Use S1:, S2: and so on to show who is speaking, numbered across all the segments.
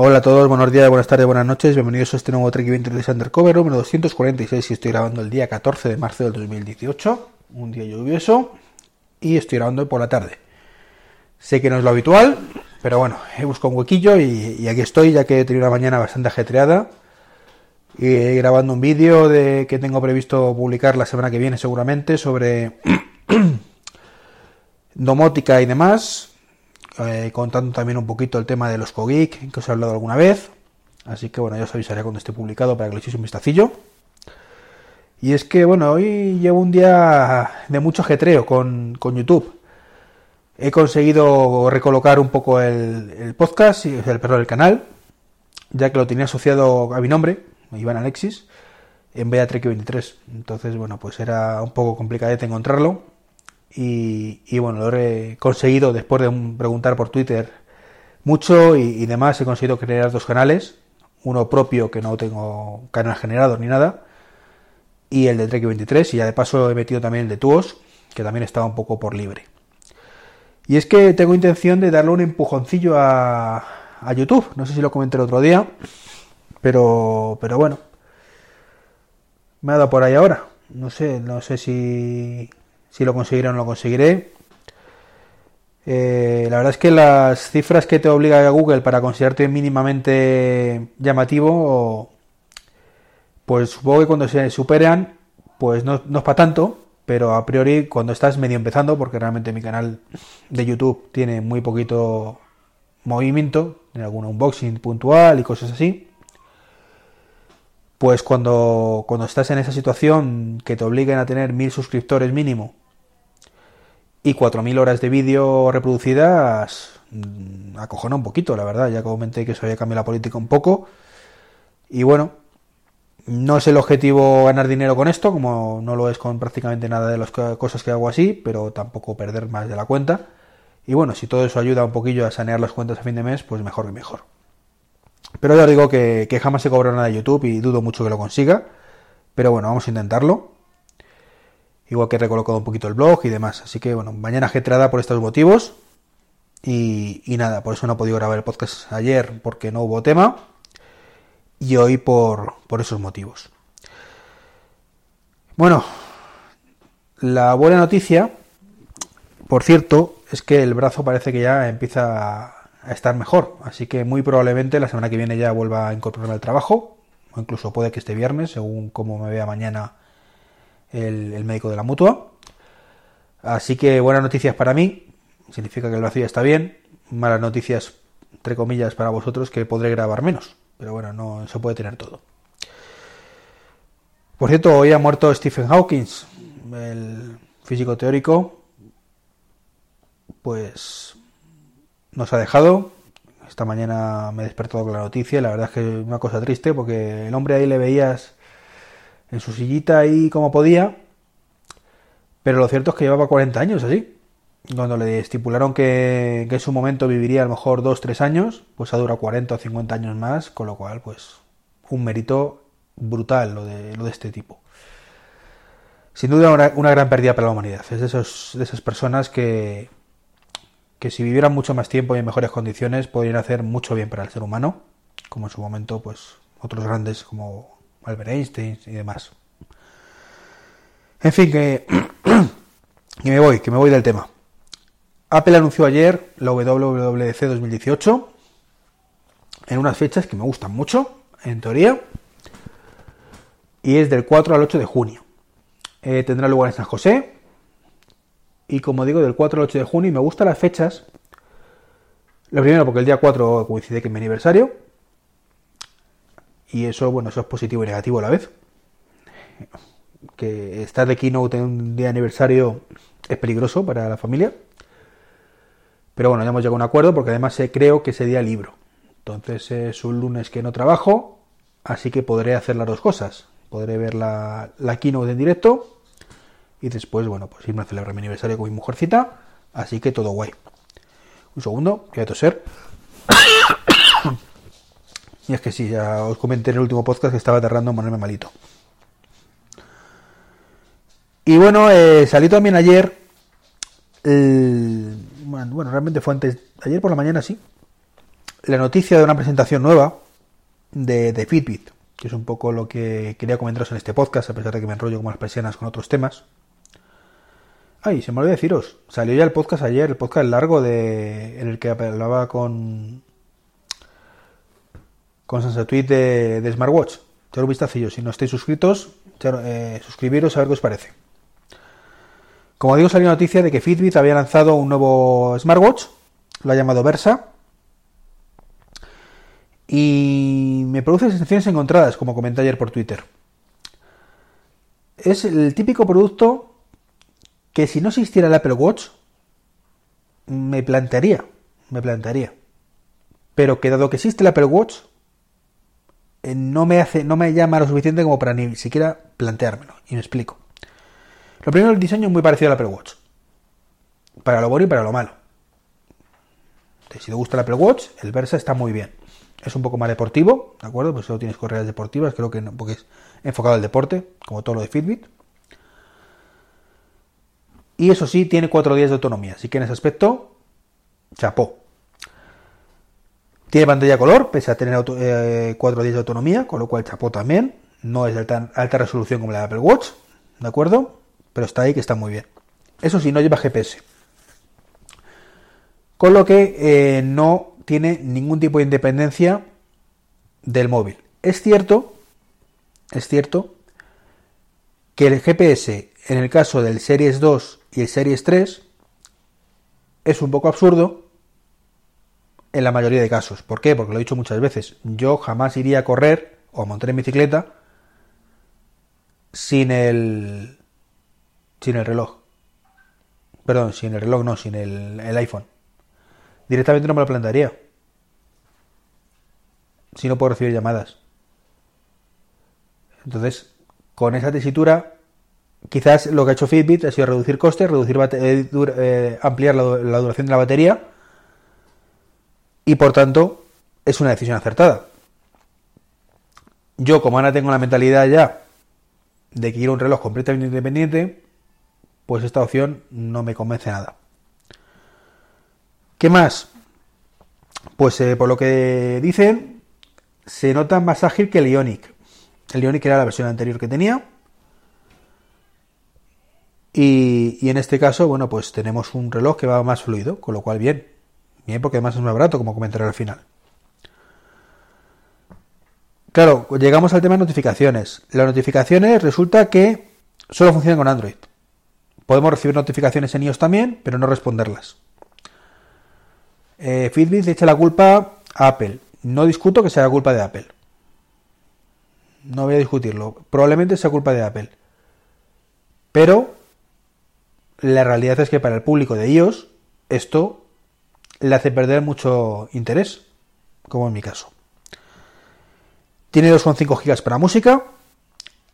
S1: Hola a todos, buenos días, buenas tardes, buenas noches, bienvenidos a este nuevo Trek 23 Undercover número 246 y estoy grabando el día 14 de marzo del 2018, un día lluvioso y estoy grabando por la tarde. Sé que no es lo habitual, pero bueno, he buscado un huequillo y, aquí estoy ya que he tenido una mañana bastante ajetreada. Y grabando un vídeo de que tengo previsto publicar la semana que viene seguramente sobre domótica y demás eh, contando también un poquito el tema de los COGIC, que os he hablado alguna vez. Así que bueno, ya os avisaré cuando esté publicado para que le echéis un vistacillo. Y es que bueno, hoy llevo un día de mucho ajetreo con, YouTube. He conseguido recolocar un poco el, podcast, el, perdón, el canal, ya que lo tenía asociado a mi nombre, Iván Alexis, en vez de Trek 23. Entonces, bueno, pues era un poco complicadete encontrarlo y, bueno, lo he conseguido después de preguntar por Twitter mucho y, demás. He conseguido crear dos canales, uno propio que no tengo canal generado ni nada, y el de Trek 23. Y ya de paso he metido también el de Tuos, que también estaba un poco por libre. Y es que tengo intención de darle un empujoncillo a, a YouTube. No sé si lo comenté el otro día, pero, pero bueno, me ha dado por ahí ahora. No sé, no sé si si lo conseguiré o no lo conseguiré. Eh, la verdad es que las cifras que te obliga a Google para considerarte mínimamente llamativo, pues supongo que cuando se superan, pues no, no es para tanto, pero a priori cuando estás medio empezando, porque realmente mi canal de YouTube tiene muy poquito movimiento, en algún unboxing puntual y cosas así, pues cuando, cuando estás en esa situación que te obliguen a tener mil suscriptores mínimo y 4.000 horas de vídeo reproducidas, mm, acojona un poquito, la verdad, ya comenté que se había cambiado la política un poco. Y bueno, no es el objetivo ganar dinero con esto, como no lo es con prácticamente nada de las cosas que hago así, pero tampoco perder más de la cuenta. Y bueno, si todo eso ayuda un poquillo a sanear las cuentas a fin de mes, pues mejor que mejor. Pero ya os digo que, jamás se cobra nada de YouTube y dudo mucho que lo consiga. Pero bueno, vamos a intentarlo. Igual que he recolocado un poquito el blog y demás. Así que bueno, mañana ajetrada por estos motivos. Y, nada, por eso no he podido grabar el podcast ayer porque no hubo tema. Y hoy por, por esos motivos. Bueno, la buena noticia, por cierto, es que el brazo parece que ya empieza a estar mejor. Así que muy probablemente la semana que viene ya vuelva a incorporarme al trabajo, o incluso puede que este viernes, según cómo me vea mañana el, médico de la mutua. Así que buenas noticias para mí, significa que el vacío está bien. Malas noticias, entre comillas, para vosotros, que podré grabar menos. Pero bueno, no se puede tener todo. Por cierto, hoy ha muerto Stephen Hawking, el físico teórico. Pues nos ha dejado. Esta mañana me he despertado con la noticia. La verdad es que es una cosa triste porque el hombre ahí le veías en su sillita ahí como podía. Pero lo cierto es que llevaba 40 años así. Cuando le estipularon que, en su momento viviría a lo mejor 2-3 años, pues ha durado 40 o 50 años más, con lo cual, pues, un mérito brutal lo de, lo de este tipo. Sin duda una, una gran pérdida para la humanidad. Es de, esos, de esas personas que, que si vivieran mucho más tiempo y en mejores condiciones podrían hacer mucho bien para el ser humano, como en su momento pues otros grandes como Albert Einstein y demás. En fin, que, que me voy, que me voy del tema. Apple anunció ayer la WWDC 2018 en unas fechas que me gustan mucho, en teoría, y es del 4 al 8 de junio. Eh, tendrá lugar en San José, y como digo, del 4 al 8 de junio, y me gustan las fechas. Lo primero, porque el día 4 coincide que es mi aniversario. Y eso, bueno, eso es positivo y negativo a la vez. Que estar de keynote en un día de aniversario es peligroso para la familia. Pero bueno, ya hemos llegado a un acuerdo porque además creo que ese día libro. Entonces es un lunes que no trabajo, así que podré hacer las dos cosas. Podré ver la, la keynote en directo y después, bueno, pues irme a celebrar mi aniversario con mi mujercita. Así que todo guay. Un segundo, que voy a toser. y es que sí, ya os comenté en el último podcast que estaba tardando en ponerme malito. Y bueno, eh, salí también ayer. bueno, realmente fue antes. Ayer por la mañana, sí. la noticia de una presentación nueva de, de Fitbit, que es un poco lo que quería comentaros en este podcast, a pesar de que me enrollo como las persianas con otros temas. Ay, se me olvidó deciros, salió ya el podcast ayer, el podcast largo de en el que hablaba con con Sansa Tweet de, de Smartwatch. Echar un vistacillo, si no estáis suscritos, eh, suscribiros a ver qué os parece. Como digo, salió noticia de que Fitbit había lanzado un nuevo smartwatch, lo ha llamado Versa, y me produce sensaciones encontradas, como comenté ayer por Twitter. Es el típico producto que si no existiera el Apple Watch, me plantearía, me plantearía. Pero que dado que existe el Apple Watch, eh, no me hace, no me llama lo suficiente como para ni siquiera planteármelo. Y me explico. Lo primero, el diseño es muy parecido al Apple Watch. Para lo bueno y para lo malo. si te gusta el Apple Watch, el Versa está muy bien. Es un poco más deportivo, ¿de acuerdo? Pues solo tienes correas deportivas, creo que no, porque es enfocado al deporte, como todo lo de Fitbit. Y eso sí, tiene cuatro días de autonomía. Así que en ese aspecto, chapó. Tiene pantalla color, pese a tener eh, cuatro días de autonomía, con lo cual chapó también. No es de alta, alta, resolución como la de Apple Watch, ¿de acuerdo? Pero está ahí que está muy bien. Eso sí, no lleva GPS. Con lo que eh, no tiene ningún tipo de independencia del móvil. Es cierto, es cierto que el GPS en el caso del Series 2 y el Series 3 es un poco absurdo en la mayoría de casos. ¿Por qué? Porque lo he dicho muchas veces. Yo jamás iría a correr o a montar en bicicleta sin el sin el reloj. Perdón, sin el reloj, no, sin el, el iPhone. Directamente no me lo plantearía. Si no puedo recibir llamadas. Entonces, con esa tesitura, quizás lo que ha hecho Fitbit ha sido reducir costes, reducir eh, eh, ampliar la, duración de la batería y por tanto es una decisión acertada. Yo, como ahora tengo la mentalidad ya de que quiero un reloj completamente independiente, pues esta opción no me convence nada. ¿Qué más? Pues eh, por lo que dicen, se nota más ágil que el Ionic. El Ionic era la versión anterior que tenía. Y, en este caso, bueno, pues tenemos un reloj que va más fluido, con lo cual bien. Bien, porque además es más barato, como comentaré al final. Claro, llegamos al tema de notificaciones. Las notificaciones resulta que solo funcionan con Android. Podemos recibir notificaciones en iOS también, pero no responderlas. Eh, Fitbit echa la culpa a Apple. No discuto que sea culpa de Apple. No voy a discutirlo. Probablemente sea culpa de Apple. Pero la realidad es que para el público de iOS esto le hace perder mucho interés, como en mi caso. Tiene 2,5 GB para música.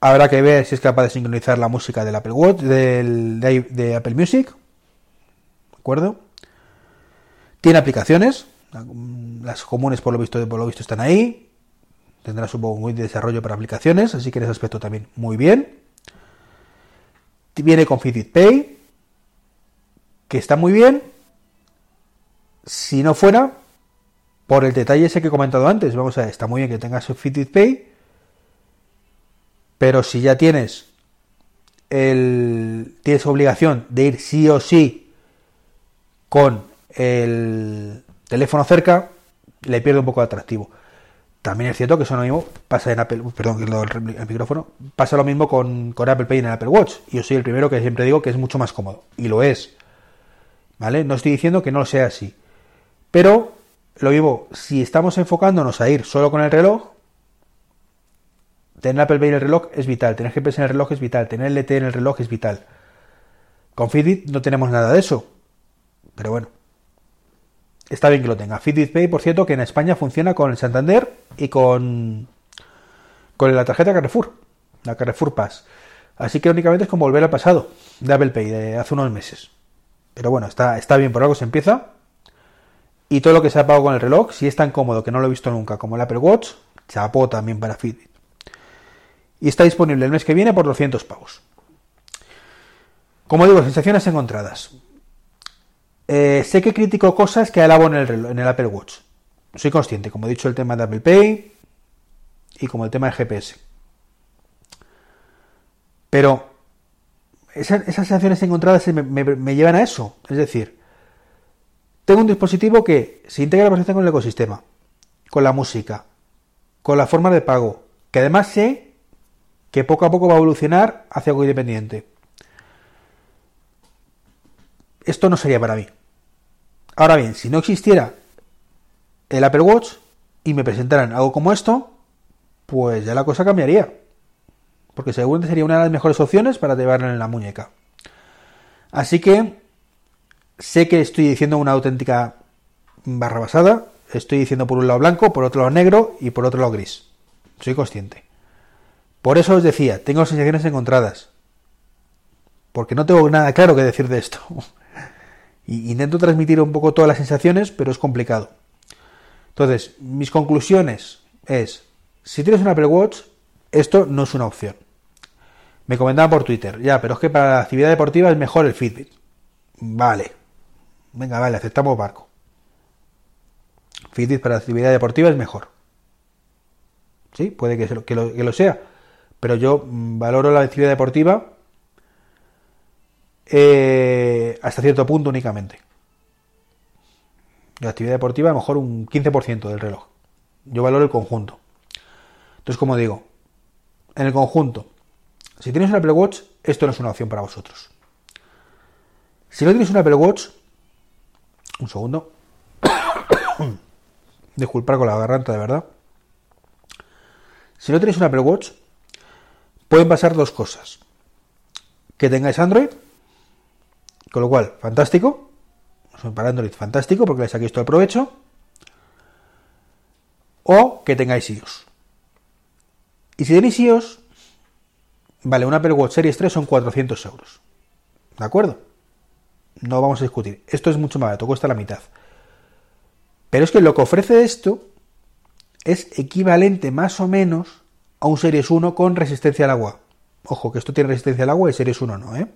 S1: Habrá que ver si es capaz de sincronizar la música Apple Watch, de, Apple Music. ¿De acuerdo? Tiene aplicaciones. Las comunes por lo visto, por lo visto están ahí. Tendrá supongo de desarrollo para aplicaciones, así que en ese aspecto también muy bien. Viene con Fitbit Pay, que está muy bien, si no fuera por el detalle ese que he comentado antes, vamos a ver, está muy bien que tengas Fitbit Pay, pero si ya tienes el tienes obligación de ir sí o sí con el teléfono cerca, le pierde un poco de atractivo. También es cierto que eso lo mismo pasa en Apple, perdón, el, micrófono, pasa lo mismo con, con Apple Pay en el Apple Watch. Yo soy el primero que siempre digo que es mucho más cómodo. Y lo es. ¿Vale? No estoy diciendo que no sea así. Pero, lo mismo, si estamos enfocándonos a ir solo con el reloj, tener Apple Pay en el reloj es vital, tener GPS en el reloj es vital, tener LTE en el reloj es vital. Con Fitbit no tenemos nada de eso. Pero bueno, está bien que lo tenga. Fitbit Pay, por cierto, que en España funciona con el Santander y con, con la tarjeta Carrefour, la Carrefour Pass. Así que únicamente es como volver al pasado de Apple Pay de hace unos meses. Pero bueno, está, está bien, por algo se empieza. Y todo lo que se ha pagado con el reloj, si es tan cómodo que no lo he visto nunca como el Apple Watch, chapó también para Fitbit. Y está disponible el mes que viene por 200 pavos. Como digo, sensaciones encontradas. Eh, sé que critico cosas que alabo en el, en el Apple Watch. Soy consciente, como he dicho, el tema de Apple Pay y como el tema de GPS. Pero esas, sensaciones encontradas me, llevan a eso. Es decir, tengo un dispositivo que se integra perfectamente con el ecosistema, con la música, con la forma de pago, que además sé que poco a poco va a evolucionar hacia algo independiente. Esto no sería para mí. Ahora bien, si no existiera el Apple Watch y me presentaran algo como esto, pues ya la cosa cambiaría. Porque seguramente sería una de las mejores opciones para llevarlo en la muñeca. Así que sé que estoy diciendo una auténtica barra basada. Estoy diciendo por un lado blanco, por otro lado negro y por otro lado gris. Soy consciente. Por eso os decía, tengo sensaciones encontradas. Porque no tengo nada claro que decir de esto. Intento transmitir un poco todas las sensaciones, pero es complicado. Entonces, mis conclusiones es, si tienes un Apple Watch, esto no es una opción. Me comentaban por Twitter, ya, pero es que para la actividad deportiva es mejor el Fitbit. Vale. Venga, vale, aceptamos barco. Fitbit para la actividad deportiva es mejor. Sí, puede que, lo, sea. Pero yo mm, valoro la actividad deportiva eh, hasta cierto punto únicamente. La actividad deportiva a lo mejor un 15% del reloj. Yo valoro el conjunto. Entonces, como digo, en el conjunto, si tienes un Apple Watch, esto no es una opción para vosotros. Si no tienes un Apple Watch, un segundo, disculpar con la garganta de verdad. Si no tenéis un Apple Watch, pueden pasar dos cosas. Que tengáis Android con lo cual, fantástico. Para Android, fantástico, porque le saquéis todo el provecho. O que tengáis iOS. Y si tenéis iOS, vale, una Apple Watch Series 3 son 400 euros. ¿De acuerdo? No vamos a discutir. Esto es mucho más barato, cuesta la mitad. Pero es que lo que ofrece esto es equivalente más o menos a un Series 1 con resistencia al agua. Ojo, que esto tiene resistencia al agua y Series 1 no, ¿eh?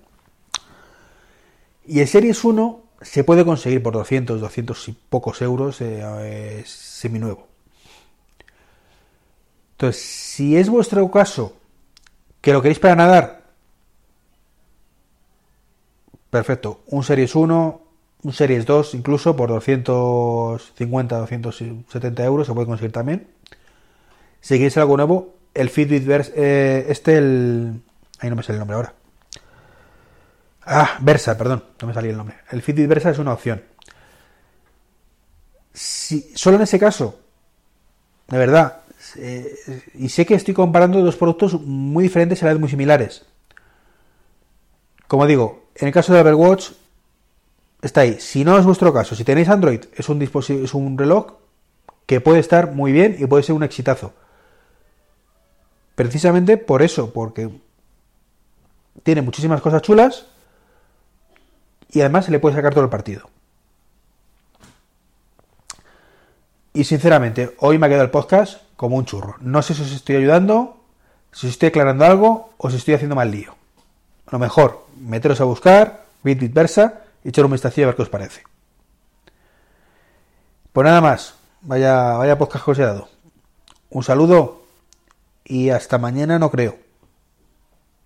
S1: Y el Series 1 se puede conseguir por 200, 200 y pocos euros eh, seminuevo. Entonces, si es vuestro caso que lo queréis para nadar, perfecto. Un Series 1, un Series 2 incluso por 250, 270 euros se puede conseguir también. Si queréis algo nuevo, el Fitbit Verse, eh, este, el... Ahí no me sale el nombre ahora. Ah, Versa, perdón, no me salía el nombre. El Fitbit Versa es una opción. Si, solo en ese caso, de verdad, eh, y sé que estoy comparando dos productos muy diferentes a la vez muy similares. Como digo, en el caso de Apple Watch, está ahí. Si no es vuestro caso, si tenéis Android, es un, es un reloj que puede estar muy bien y puede ser un exitazo. Precisamente por eso, porque tiene muchísimas cosas chulas y además se le puede sacar todo el partido. Y sinceramente, hoy me ha quedado el podcast como un churro. No sé si os estoy ayudando, si os estoy aclarando algo o si estoy haciendo mal lío. A lo mejor, meteros a buscar, Bitbit Versa y echar un vistazo a ver qué os parece. Pues nada más, vaya, vaya podcast que os he dado. Un saludo y hasta mañana no creo.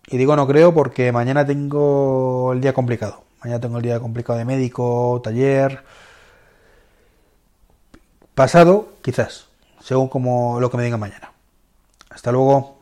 S1: Y digo no creo porque mañana tengo el día complicado. Mañana tengo el día complicado de médico, taller. Pasado, quizás, según como lo que me diga mañana. Hasta luego.